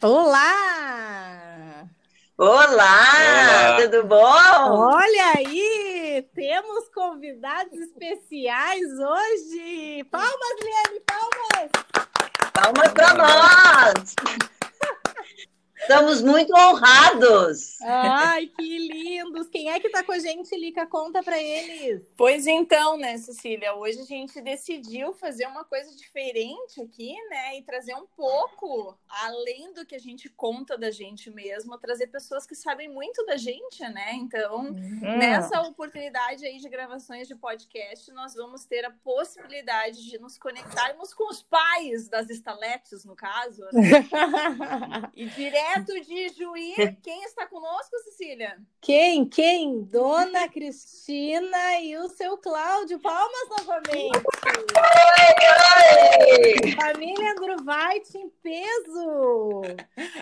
Olá! Olá, Olá. tudo bom? Olha aí, temos convidados especiais hoje. Palmas, Liane, palmas! Palmas para nós! Estamos muito honrados. Ai, que lindos! Quem é que tá com a gente, Lica? Conta para eles. Pois então, né, Cecília? Hoje a gente decidiu fazer uma coisa diferente aqui, né? E trazer um pouco, além do que a gente conta da gente mesmo, trazer pessoas que sabem muito da gente, né? Então, Hum. nessa oportunidade aí de gravações de podcast, nós vamos ter a possibilidade de nos conectarmos com os pais das estaletes, no caso. E direto de Juí, quem está conosco, Cecília? Quem? Quem? Dona Cristina e o seu Cláudio. Palmas novamente. Família Andruvite em peso.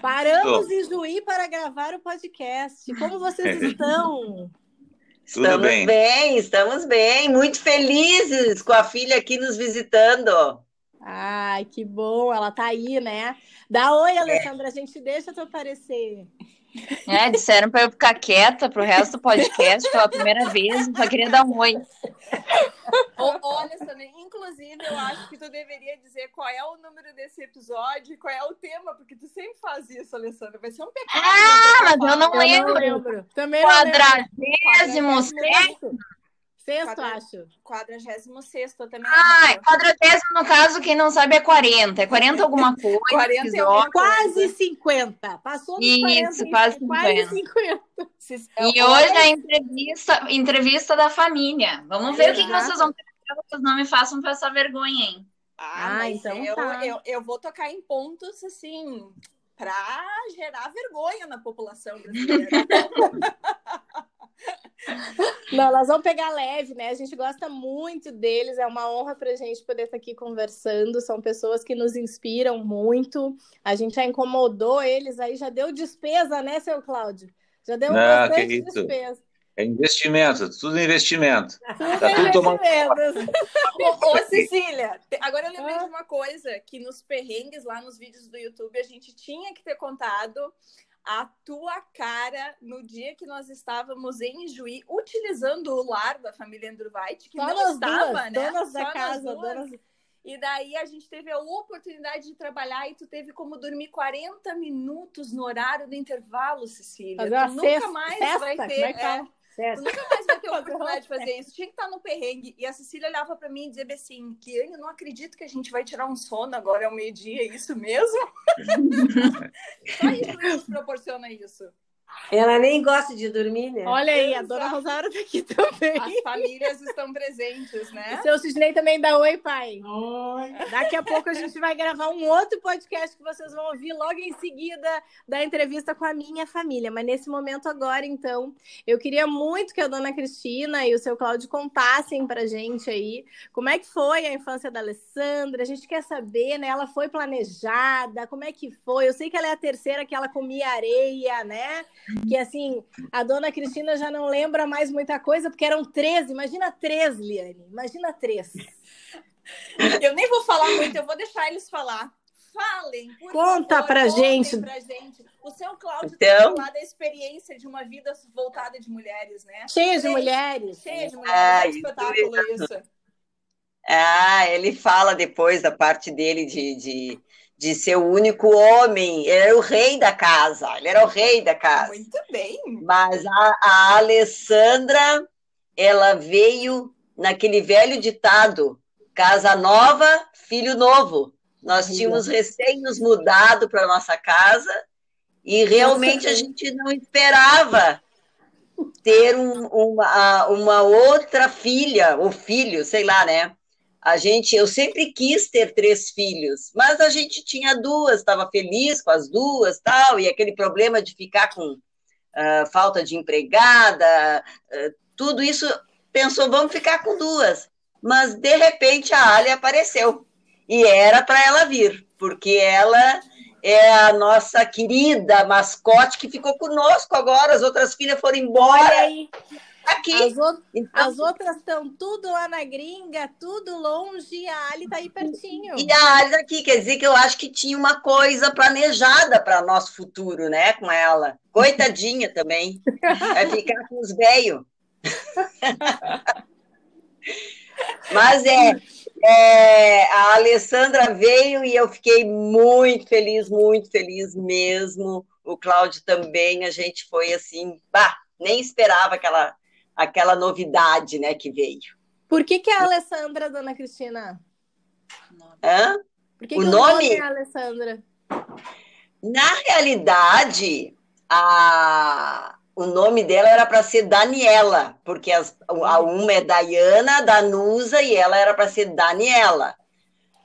Paramos em Juí para gravar o podcast. Como vocês estão? Tudo estamos bem. estamos bem. Muito felizes com a filha aqui nos visitando. Ai, que bom. Ela tá aí, né? Dá oi, Alessandra. A gente deixa tu aparecer. É, disseram para eu ficar quieta pro resto do podcast pela primeira vez, só queria dar um oi. Ô, Olha, Sandra, inclusive eu acho que tu deveria dizer qual é o número desse episódio e qual é o tema, porque tu sempre faz isso, Alessandra. Vai ser um pecado. Ah, mas eu não Eu lembro. não lembro. Também não lembro. Quadragésimo Sexto, Sexto, Quadra- acho. 46 eu também. Ah, acho. quadragésimo, no caso, quem não sabe é 40. É 40 alguma coisa. 40 e episódio. alguma Quase 50. Passou dos Isso, 40. quase Quase 50. Se- E hoje a entrevista, entrevista da família. Vamos ver o que, Exato. vocês vão perguntar. Vocês não me façam passar vergonha, hein? Ah, Ah, então eu, tá. eu, eu vou tocar em pontos assim para gerar vergonha na população brasileira. Não, nós vamos pegar leve, né? A gente gosta muito deles, é uma honra pra gente poder estar aqui conversando. São pessoas que nos inspiram muito. A gente já incomodou eles aí, já deu despesa, né, seu Cláudio? Já deu Não, bastante que isso. despesa. É investimento, tudo investimento. Tudo Tá tudo tomando ô, ô, Cecília, agora eu lembrei de uma coisa, que nos perrengues lá nos vídeos do YouTube a gente tinha que ter contado a tua cara no dia que nós estávamos em Juí, utilizando o lar da família Andruvite, que Só não estava, duas, né? donas Só da casa, donas... E daí a gente teve a oportunidade de trabalhar e tu teve como dormir 40 minutos no horário do intervalo, Cecília. Tu nunca mais vai ter. é é, tu nunca mais vai ter oportunidade de fazer isso. Tinha que estar no perrengue. E a Cecília olhava pra mim e dizia assim: Liane, eu não acredito que a gente vai tirar um sono agora ao meio-dia, é isso mesmo? Só isso que nos proporciona isso. Ela nem gosta de dormir, né? Olha aí, a Exato. dona Rosário tá aqui também. As famílias estão presentes, O né? seu Sidney também dá oi, pai. Oi. Daqui a pouco a gente vai gravar um outro podcast que vocês vão ouvir logo em seguida da entrevista com a minha família. Mas nesse momento agora, então, eu queria muito que a dona Cristina e o seu Cláudio contassem pra gente aí como é que foi a infância da Alessandra. A gente quer saber, né? Ela foi planejada, como é que foi? Eu sei que ela é a terceira que ela comia areia, né? Que assim, a dona Cristina já não lembra mais muita coisa, porque eram três. Imagina três, Liane. Imagina três. Eu nem vou falar muito, eu vou deixar eles falar. Falem, por Conta favor, pra gente. pra gente. O seu Cláudio Então. tem falar da experiência de uma vida voltada de mulheres, né? Cheia de mulheres. Cheia de mulheres, Ai, é um espetáculo isso. Ah, ele fala depois da parte dele de, de, de ser o único homem. Ele era o rei da casa. Ele era o rei da casa. Muito bem. Mas a, a Alessandra, ela veio naquele velho ditado: casa nova, filho novo. Nós tínhamos recém nos mudado para nossa casa e realmente a gente não esperava ter um- uma, uma outra filha ou filho, sei lá, né? A gente, eu sempre quis ter três filhos, mas a gente tinha duas, estava feliz com as duas, tal, e aquele problema de ficar com ah, falta de empregada, ah, tudo isso pensou, vamos ficar com duas. Mas de repente a Ali apareceu e era para ela vir, porque ela é a nossa querida mascote que ficou conosco agora, as outras filhas foram embora. Aqui. As, o- Então, as outras estão tudo lá na gringa, tudo longe, e a Ali tá aí pertinho. E a Alice aqui, quer dizer que eu acho que tinha uma coisa planejada para nosso futuro, né, com ela. Coitadinha também. Vai ficar com os velhos. Mas é, é, a Alessandra veio e eu fiquei muito feliz, muito feliz mesmo. O Cláudio também, a gente foi assim, bah, nem esperava aquela, aquela novidade, né, que veio. Por que, que é a Alessandra, dona Cristina? Hã? Por que, O que nome? é a Alessandra? Na realidade, a, o nome dela era para ser Daniela, porque as, a uma é Dayana, Danusa, e ela era para ser Daniela.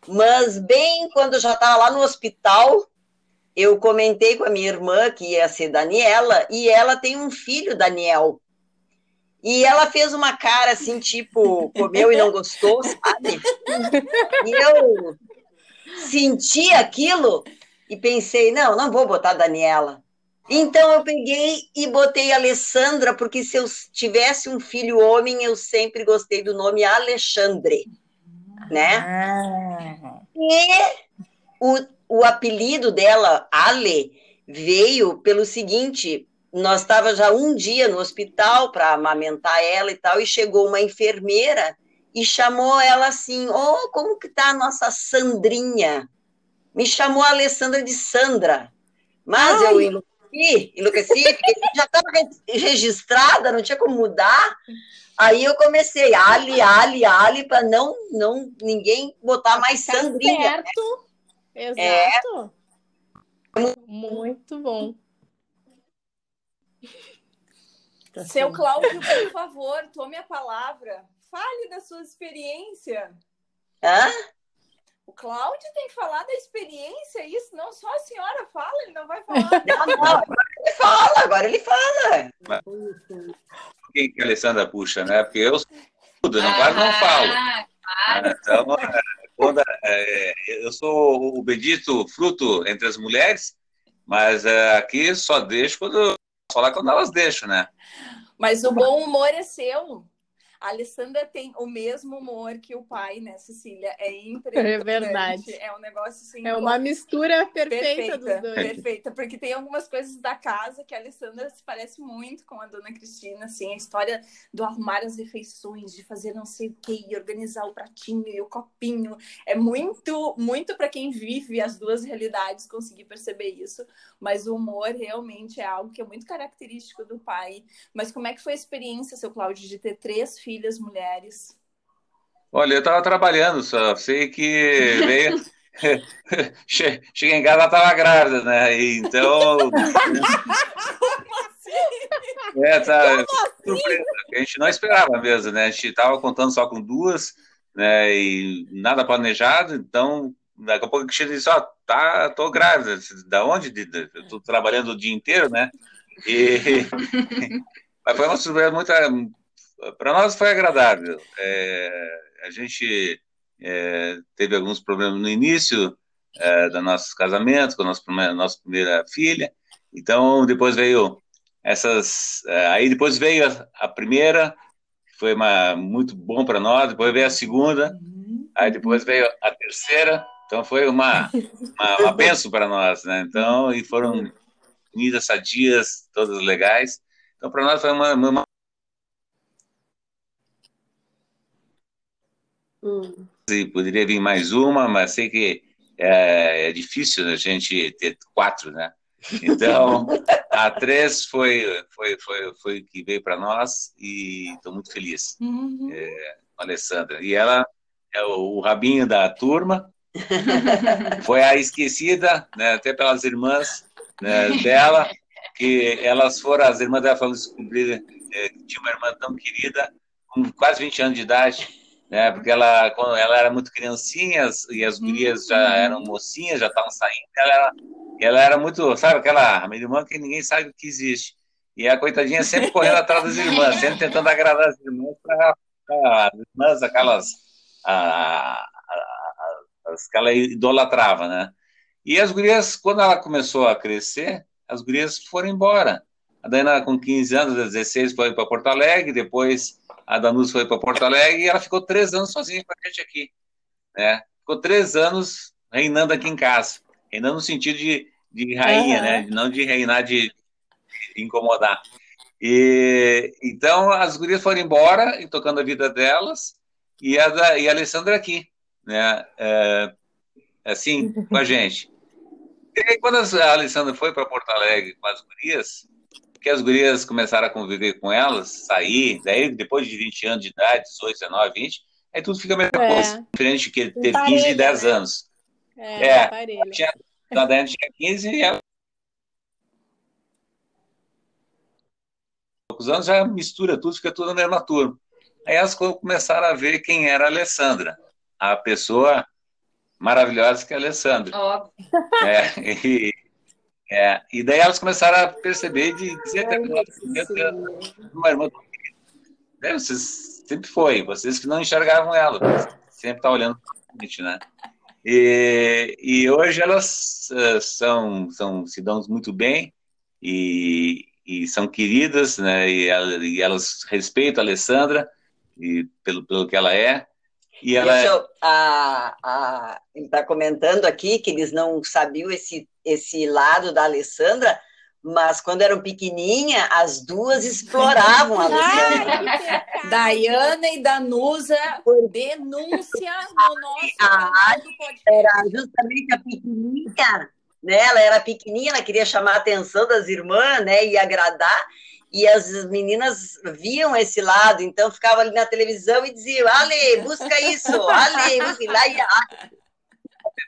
Mas bem quando eu já estava lá no hospital, eu comentei com a minha irmã que ia ser Daniela, e ela tem um filho, Daniel. E ela fez uma cara assim, tipo, comeu e não gostou, sabe? E eu senti aquilo e pensei, não, não vou botar Daniela. Então eu peguei e botei Alessandra, porque se eu tivesse um filho homem, eu sempre gostei do nome Alexandre, né? Ah. E o, o apelido dela, Ale, veio pelo seguinte: nós estava já um dia no hospital para amamentar ela e tal, e chegou uma enfermeira e chamou ela assim: Oh, como que tá a nossa Sandrinha? Me chamou a Alessandra de Sandra. Mas eu enlouqueci, enlouqueci, porque já estava registrada, não tinha como mudar. Aí eu comecei, Ali, Ali, Ali, para não, não ninguém botar mais Tá Sandrinha. certo. Exato. Muito bom. Tá Seu. Cláudio, por favor, tome a palavra. Fale da sua experiência. Hã? O Cláudio tem que falar da experiência, isso não só a senhora fala, ele não vai falar. Não, não, agora ele fala, agora ele fala. Quem que a Alessandra puxa, né? Porque eu sou tudo, não, quase não falo. Ah, Então, é, quando, é, eu sou o bendito fruto entre as mulheres, mas é, aqui só deixo quando falar quando elas deixam, né? Mas o bom humor é seu. A Alessandra tem o mesmo humor que o pai, né, Cecília? É impressionante. É verdade. É um negócio assim. É uma mistura perfeita, Perfeita, dos dois. perfeita, porque tem algumas coisas da casa que a Alessandra se parece muito com a dona Cristina, assim, a história do arrumar as refeições, de fazer não sei o que, e organizar o pratinho e o copinho, é muito, muito para quem vive as duas realidades conseguir perceber isso, mas o humor realmente é algo que é muito característico do pai. Mas como é que foi a experiência, seu Cláudio, de ter três filhas mulheres? Olha, eu estava trabalhando, só sei que veio. Che- Cheguei em casa, ela estava grávida, né? E então. É, tá, surpresa, que a gente não esperava mesmo, né? A gente estava contando só com duas, né? E nada planejado, então daqui a pouco a Cristina disse, ó, tá, tô grávida. Da onde? De- de- Eu tô trabalhando o dia inteiro, né? E mas foi uma surpresa muito para nós foi agradável. É, a gente é, teve alguns problemas no início é, do nosso casamento com a nossa nossa primeira filha. Então depois veio essas, é, aí depois veio a, a primeira, que foi uma, muito bom para nós. Depois veio a segunda, aí depois veio a terceira. Então foi uma uma, uma benção para nós, né? Então e foram unidas, sadias, todas legais. Então para nós foi uma, uma Hum. poderia vir mais uma, mas sei que é, é difícil a gente ter quatro, né? Então, a três foi foi foi foi que veio para nós e estou muito feliz, é, com a Alessandra. E ela é o, o rabinho da turma, foi a esquecida, né, até pelas irmãs né, dela, que elas foram, as irmãs dela foram descobrir é, que tinha uma irmã tão querida, com quase 20 anos de idade, né? Porque ela, quando ela era muito criancinha e as gurias já eram mocinhas, já estavam saindo, ela era, ela era muito, sabe, aquela minha irmã que ninguém sabe que existe. E a coitadinha sempre correndo atrás das irmãs, sempre tentando agradar as irmãs para as irmãs, aquelas a, a- a- as que ela idolatrava, né? E as gurias, quando ela começou a crescer, as gurias foram embora. A Dana, com 15 anos, 16, foi para Porto Alegre, depois a Danus foi para Porto Alegre e ela ficou três anos sozinha com a gente aqui. Né? Ficou três anos reinando aqui em casa. Reinando no sentido de, de rainha, uhum. né? Não de reinar de, de incomodar. E, então, as gurias foram embora, e tocando a vida delas, e a, da, e a Alessandra aqui, né? É, assim, com a gente. E aí, quando a Alessandra foi para Porto Alegre com as gurias, que as gurias começaram a conviver com elas, sair, daí depois de 20 anos de idade, 18, 19, 20, aí tudo fica a mesma é. coisa, diferente de que teve 15 e 10 né? anos. É, é tinha, a Daiane tinha 15 e ela poucos anos já mistura tudo, fica tudo na mesma turma. Aí elas começaram a ver quem era a Alessandra, a pessoa maravilhosa que é a Alessandra. Óbvio. É, e, é, e daí elas começaram a perceber de dizer até uma irmã é, vocês sempre foi, vocês que não enxergavam ela, sempre está olhando para frente, né? E, e hoje elas uh, são, são se dão muito bem e, e são queridas, né? E, e, elas respeitam a Alessandra e pelo, pelo que ela é. E ela Deixa eu, a, a, ele está comentando aqui que eles não sabiam esse, esse lado da Alessandra, mas quando eram pequenininha, as duas exploravam a Alessandra. Daiana e Danusa, denúncia no nosso a, Era justamente a pequenininha, né? Ela era pequenininha, ela queria chamar a atenção das irmãs, né? E agradar e as meninas viam esse lado, então ficava ali na televisão e diziam, Ale, busca isso, Ale, busca lá e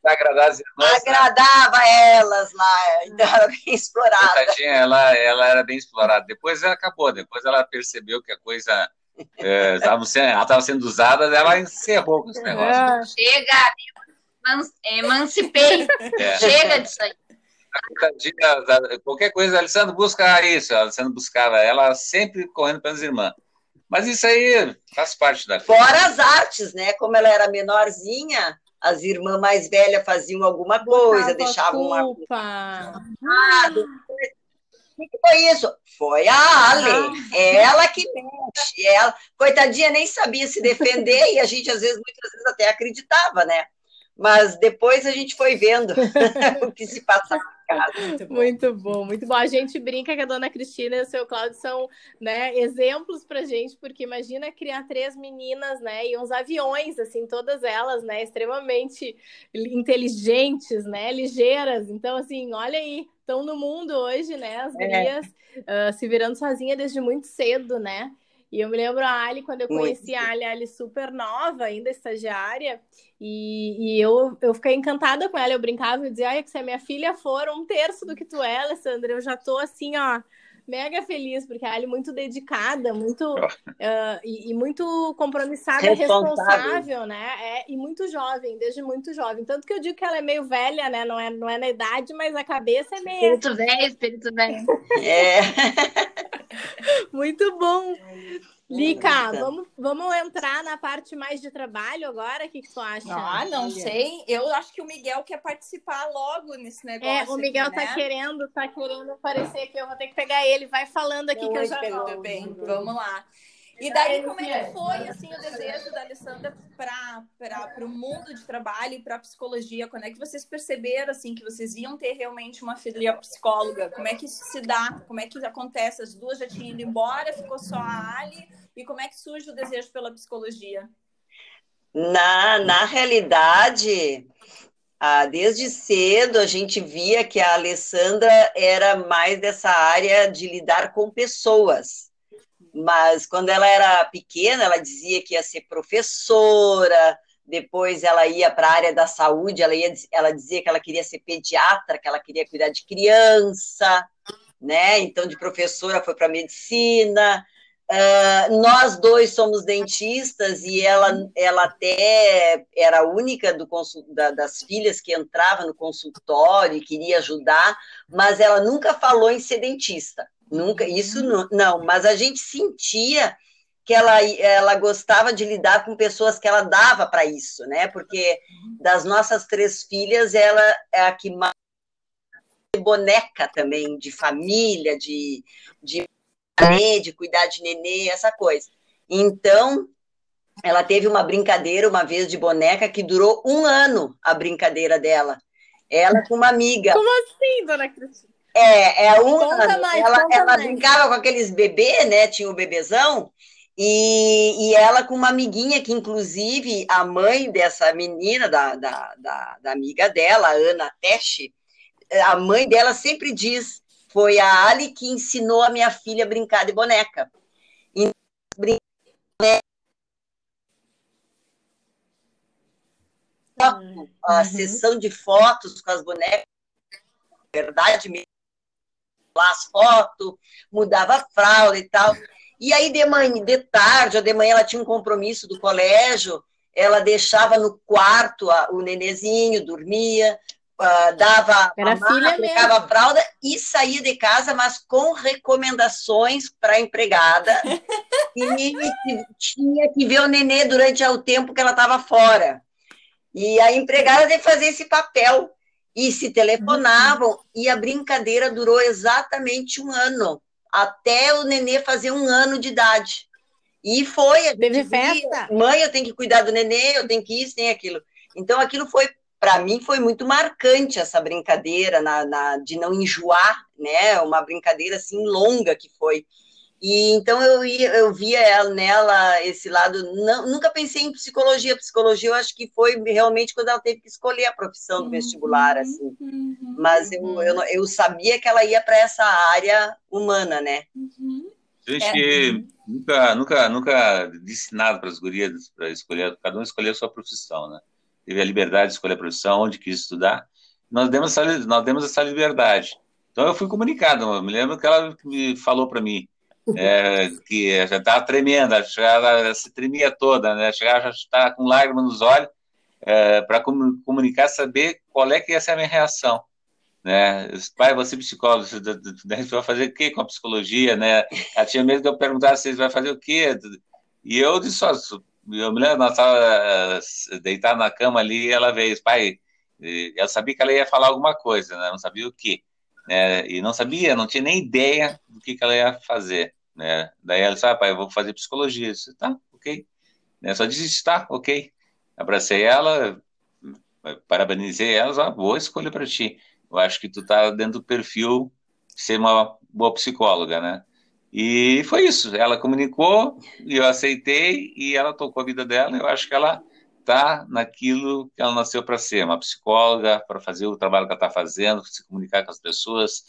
agradar as irmãs. Né? Agradava né? elas lá, então era bem explorada. ela, ela era bem explorada. Depois ela acabou, depois ela percebeu que a coisa é, estava sendo, ela estava sendo usada, ela encerrou com esse negócio. É. Chega, emancipei. É. Chega disso aí qualquer coisa, Alessandro busca isso, Alessandro buscava ela sempre correndo pelas irmãs. Mas isso aí faz parte da Fora as artes, né? Como ela era menorzinha, as irmãs mais velhas faziam alguma coisa, deixavam culpa. uma. Ah, o que foi isso? Foi a Ale. Ah. Ela que mexe. Ela, coitadinha, nem sabia se defender e a gente, às vezes, muitas vezes até acreditava, né? Mas depois a gente foi vendo o que se passava muito bom. muito bom, muito bom. A gente brinca que a dona Cristina e o seu Cláudio são né, exemplos pra gente, porque imagina criar três meninas, né? E uns aviões, assim, todas elas, né? Extremamente inteligentes, né? Ligeiras. Então, assim, olha aí, estão no mundo hoje, né? As gurias é. uh, se virando sozinha desde muito cedo, né? E eu me lembro a Ali, quando eu conheci Muito. a Ali, a Ali super nova, ainda estagiária, e, e, eu, eu fiquei encantada com ela. Eu brincava e dizia, ai, que se a minha filha for um terço do que tu é, Alessandra, eu já tô assim, ó, mega feliz, porque a Ali é muito dedicada, muito uh, e, e, muito compromissada, responsável, né? É, e muito jovem, desde muito jovem. Tanto que eu digo que ela é meio velha, né? Não é, não é na idade, mas a cabeça é meio. Espírito velho, espírito velho. É. Muito bom. Lica, vamos, vamos entrar na parte mais de trabalho agora? O que, que tu acha? Ah, não sei. Eu acho que o Miguel quer participar logo nesse negócio. É, o Miguel aqui, tá né? querendo, tá querendo aparecer aqui. Eu vou ter que pegar ele. Vai falando aqui não, que eu já Tudo bem, vamos lá. E daí, como é que foi assim, o desejo da Alessandra para o mundo de trabalho e para a psicologia? Quando é que vocês perceberam assim, que vocês iam ter realmente uma filha psicóloga? Como é que isso se dá? Como é que acontece? As duas já tinham ido embora, ficou só a Ali? E como é que surge o desejo pela psicologia? Na, na realidade, ah, desde cedo a gente via que a Alessandra era mais dessa área de lidar com pessoas mas quando ela era pequena, ela dizia que ia ser professora, depois ela ia para a área da saúde, ela, ia, ela dizia que ela queria ser pediatra, que ela queria cuidar de criança, né? Então, de professora foi para medicina. Uh, nós dois somos dentistas e ela, ela até era a única do da, das filhas que entrava no consultório e queria ajudar, mas ela nunca falou em ser dentista. Nunca, isso não, não, mas a gente sentia que ela, ela gostava de lidar com pessoas que ela dava para isso, né? Porque das nossas três filhas, ela é a que mais boneca também, de família, de, de, de cuidar de nenê, essa coisa. Então, ela teve uma brincadeira uma vez de boneca que durou um ano a brincadeira dela. Ela com uma amiga. Como assim, dona Cristina? É, é um ano. Mais, ela ela brincava com aqueles bebês, né? Tinha o bebezão. E, e ela com uma amiguinha, que inclusive a mãe dessa menina, da, da, da, da amiga dela, a Ana Teche, a mãe dela sempre diz: foi a Ali que ensinou a minha filha a brincar de boneca. E, a uhum. sessão de fotos com as bonecas, verdade mesmo, lá as fotos, mudava a fralda e tal. E aí, de manhã, de tarde, ou de manhã, ela tinha um compromisso do colégio, ela deixava no quarto o nenezinho, dormia, uh, dava Era a aplicava a fralda e saía de casa, mas com recomendações para a empregada. e tinha que ver o nenê durante o tempo que ela estava fora. E a empregada que fazer esse papel. E se telefonavam, e a brincadeira durou exatamente um ano, até o nenê fazer um ano de idade. E foi. Teve festa? Mãe, eu tenho que cuidar do nenê, eu tenho que isso, tem aquilo. Então, aquilo foi, para mim, foi muito marcante essa brincadeira, na, na, de não enjoar, né? Uma brincadeira assim longa que foi. E então eu, ia, eu via ela, nela esse lado. Não, nunca pensei em psicologia. Psicologia eu acho que foi realmente quando ela teve que escolher a profissão do vestibular, uhum, assim. Uhum, Mas eu, uhum. eu, eu, sabia que ela ia para essa área humana, né? Uhum. Gente, é. nunca, nunca, nunca disse nada para as gurias para escolher, cada um escolher a sua profissão, né? Teve a liberdade de escolher a profissão, onde quis estudar. Nós demos essa, nós demos essa liberdade. Então eu fui comunicado. Eu me lembro que ela me falou para mim é, que já estava tremenda, já se tremia toda, né? Chegava já estava com lágrimas nos olhos é, para comunicar, saber qual é que ia ser a minha reação. Né? Pai, você é psicólogo, você vai fazer o que com a psicologia, né? Ela tinha medo de eu perguntar se você vai fazer o quê. E eu disse eu me lembro, nós estávamos eh, deitados na cama ali e ela veio, pai, eu sabia que ela ia falar alguma coisa, né? Não sabia o quê né? E não sabia, não tinha nem ideia do que, que ela ia fazer, né? Daí ela disse, ah, pai, eu vou fazer psicologia. Eu disse, tá, ok. Né? Só disse, tá, ok. Abracei ela, parabenizei ela, ah, boa escolha para ti. Eu acho que tu tá dentro do perfil de ser uma boa psicóloga, né? E foi isso. Ela comunicou e eu aceitei e ela tocou a vida dela. Eu acho que ela está naquilo que ela nasceu para ser, uma psicóloga, para fazer o trabalho que ela está fazendo, se comunicar com as pessoas.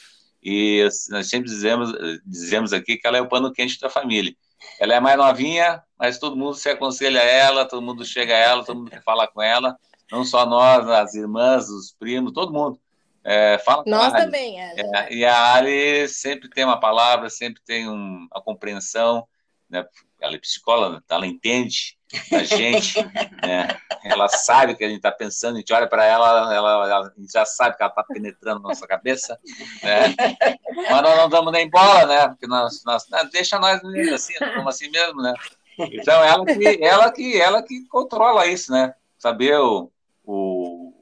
E nós sempre dizemos, dizemos aqui que ela é o pano quente da família. Ela é mais novinha, mas todo mundo se aconselha a ela, todo mundo chega a ela, todo mundo falar com ela, não só nós, as irmãs, os primos, todo mundo. É, fala Nós também, é. é. E a Ali sempre tem uma palavra, sempre tem um, uma compreensão, né? ela é psicóloga, ela entende a gente, né? ela sabe o que a gente está pensando, a gente olha para ela, ela, ela, a gente já sabe que ela está penetrando na nossa cabeça, né? mas nós não damos nem bola, né? Porque nós, nós né? deixa nós assim, como assim mesmo, né? Então ela que, ela que, ela que controla isso, né? Saber o, o,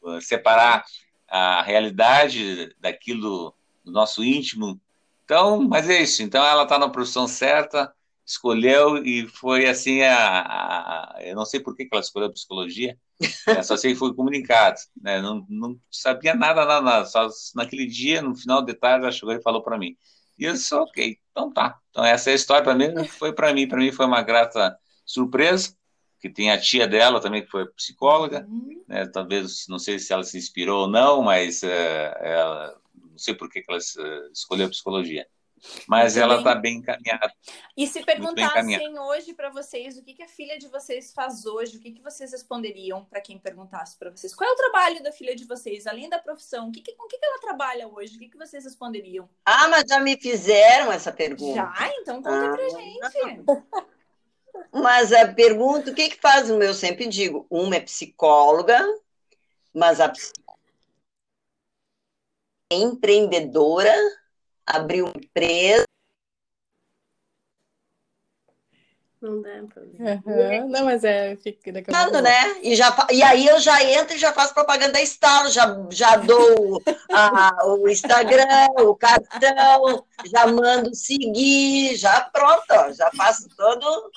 o separar a realidade daquilo do nosso íntimo. Então, mas é isso. Então ela está na profissão certa escolheu e foi assim a, a, eu não sei por que ela escolheu psicologia né, só sei que foi comunicado né, não, não sabia nada, nada só naquele dia no final de tarde ela chegou e falou para mim. E eu disse ok então tá. Então essa é a história para mim foi para mim para mim foi uma grata surpresa que tem a tia dela também que foi psicóloga uhum. né, talvez não sei se ela se inspirou ou não mas é, ela, não sei por que ela escolheu psicologia mas ela está bem encaminhada. E se perguntassem hoje para vocês o que, que a filha de vocês faz hoje, o que, que vocês responderiam para quem perguntasse para vocês? Qual é o trabalho da filha de vocês, além da profissão? O que, que, com o que, que ela trabalha hoje? O que, que vocês responderiam? Ah, mas já me fizeram essa pergunta. Já? Então conta ah, pra gente. Mas a pergunta, o que, que faz? Eu sempre digo, uma é psicóloga, mas a empreendedora abriu uma empresa. Não dá problema. Uhum. Não, mas é. Fica daqui a pouco. Falando, né? E, já, e aí eu já entro e já faço propaganda da Estalo, já, já dou a- o Instagram, o cartão, já mando seguir, já pronto, ó, já faço todo.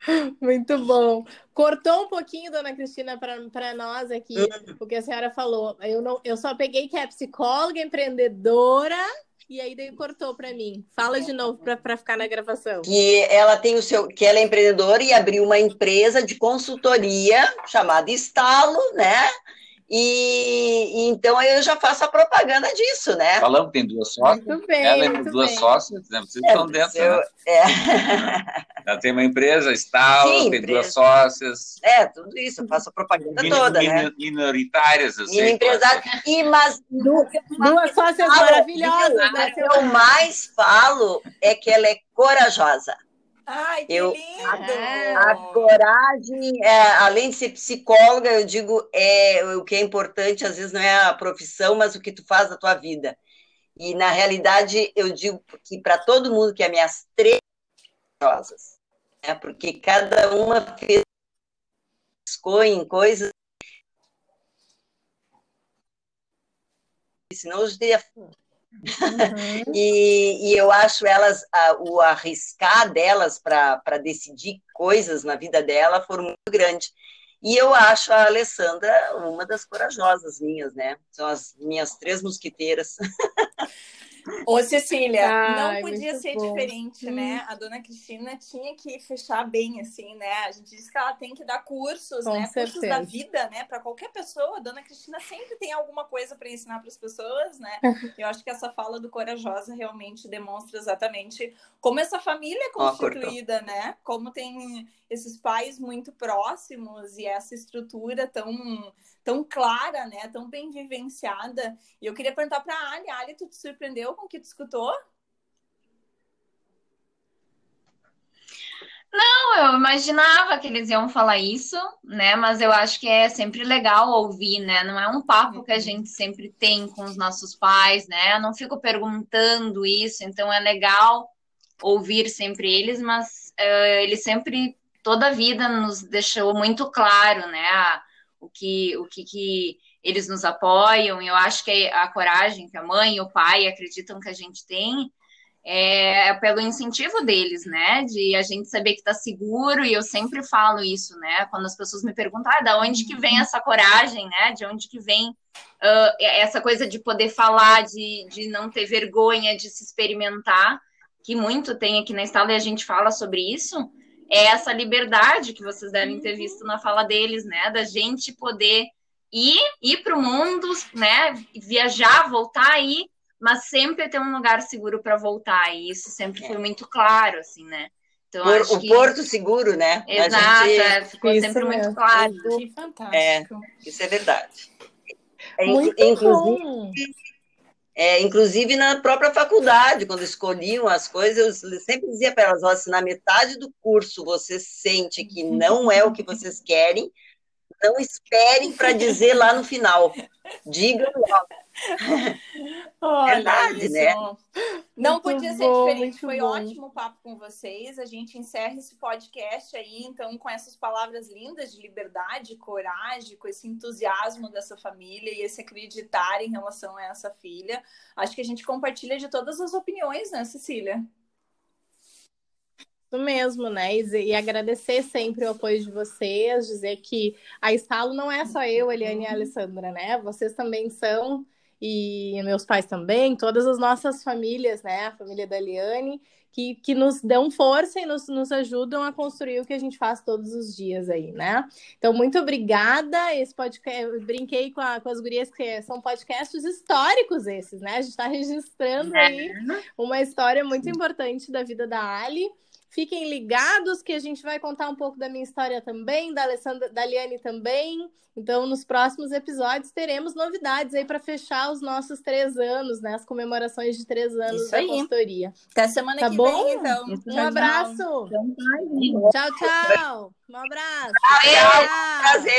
Muito bom. Cortou um pouquinho, dona Cristina, para nós aqui, o que a senhora falou. Eu, não, eu só peguei que é psicóloga, empreendedora, e aí daí cortou para mim. Fala de novo para ficar na gravação. Que ela tem o seu, que ela é empreendedora e abriu uma empresa de consultoria chamada Estalo, né? E, e então aí eu já faço a propaganda disso, né? Falamos que tem duas sócias. Muito bem, Ela é muito duas bem. sócias, né? Vocês É, estão dentro, eu- né? é. Ela tem uma empresa, Sim, tem empresa. duas sócias. É, tudo isso, eu faço a propaganda min- toda, min- né? Minoritárias, eu E empresário. E, mas Duas, duas sócias maravilhosas, o que eu mais falo é que ela é corajosa. Ai, que Eu- lindo! A coragem, é, além de ser psicóloga, eu digo, é o que é importante, às vezes não é a profissão, mas o que tu faz da tua vida. E na realidade, eu digo que para todo mundo que é minhas três corajosas, né? porque cada uma fez em coisas. Senão eu teria Uhum. e, e eu acho elas, a- o arriscar delas para decidir coisas na vida dela foram muito grande. E eu acho a Alessandra uma das corajosas minhas, né? São as minhas três mosquiteiras. Ô, Cecília, Ai, não podia ser bom. diferente, né? A dona Cristina tinha que fechar bem, assim, né? A gente diz que ela tem que dar cursos, Com né? Cursos certeza. da vida, né? Para qualquer pessoa. A dona Cristina sempre tem alguma coisa para ensinar para as pessoas, né? Eu acho que essa fala do Corajosa realmente demonstra exatamente como essa família é constituída, né? Como tem esses pais muito próximos e essa estrutura tão tão clara, né? Tão bem vivenciada. E eu queria perguntar para a Ali, Ali, tu te surpreendeu com o que tu escutou? Não, eu imaginava que eles iam falar isso, né? Mas eu acho que é sempre legal ouvir, né? Não é um papo que a gente sempre tem com os nossos pais, né? Eu não fico perguntando isso, então é legal ouvir sempre eles, mas eles sempre, toda a vida, nos deixou muito claro, né? a- o que, o que, que eles nos apoiam. Eu acho que a coragem que a mãe e o pai acreditam que a gente tem é pelo incentivo deles, né? De a gente saber que tá seguro, e eu sempre falo isso, né? Quando as pessoas me perguntam, ah, da onde que vem essa coragem, né? De onde que vem ah, essa coisa de poder falar, de, de não ter vergonha, de se experimentar, que muito tem aqui na Estala e a gente fala sobre isso, é essa liberdade que vocês devem ter visto na fala deles, né? Da gente poder ir, ir para o mundo, né? Viajar, voltar aí, mas sempre ter um lugar seguro para voltar. E isso sempre foi muito claro, assim, né? Então, Por- acho o que... Porto Seguro, né? A Exato, gente- é, ficou Isso sempre muito claro. Que fantástico. Isso é verdade. É, Muito inclusive, bom. É, inclusive na própria faculdade, quando escolhiam as coisas, eu sempre dizia para elas: se na metade do curso você sente que não é o que vocês querem, não esperem para dizer lá no final. Digam logo. Olha Verdade, isso. né? Não Muito podia ser bom, diferente. Foi bom. ótimo o papo com vocês. A gente encerra esse podcast aí, então, com essas palavras lindas de liberdade, coragem, com esse entusiasmo dessa família e esse acreditar em relação a essa filha. Acho que a gente compartilha de todas as opiniões, né, Cecília? Isso mesmo, né? E, e agradecer sempre o apoio de vocês, dizer que a Estalo não é só eu, Eliane e a Alessandra, né? Vocês também são, e meus pais também, todas as nossas famílias, né? A família da Eliane, que, que nos dão força e nos, nos ajudam a construir o que a gente faz todos os dias aí, né? Então, muito obrigada. Esse podcast, eu brinquei com, a- com as gurias que são podcasts históricos esses, né? A gente está registrando aí uma história muito importante da vida da Ali. Fiquem ligados que a gente vai contar um pouco da minha história também, da Alessandra, da Liane também. Então, nos próximos episódios teremos novidades aí para fechar os nossos três anos, né? As comemorações de três anos Isso da aí. consultoria. Até semana Tá que bom? vem, então. Um Tchau, tchau. abraço. Então, tá. Tchau, tchau. Um abraço. Prazer.